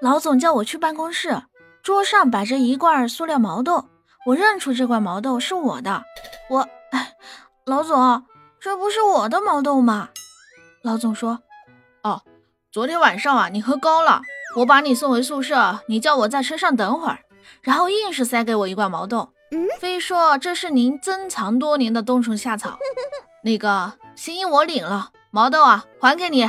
老总叫我去办公室，桌上摆着一罐塑料毛豆，我认出这罐毛豆是我的。我，哎，老总，这不是我的毛豆吗？老总说，哦，昨天晚上啊，你喝高了，我把你送回宿舍，你叫我在车上等会儿，然后硬是塞给我一罐毛豆，非说这是您珍藏多年的冬虫夏草。那个，心意我领了，毛豆啊，还给你。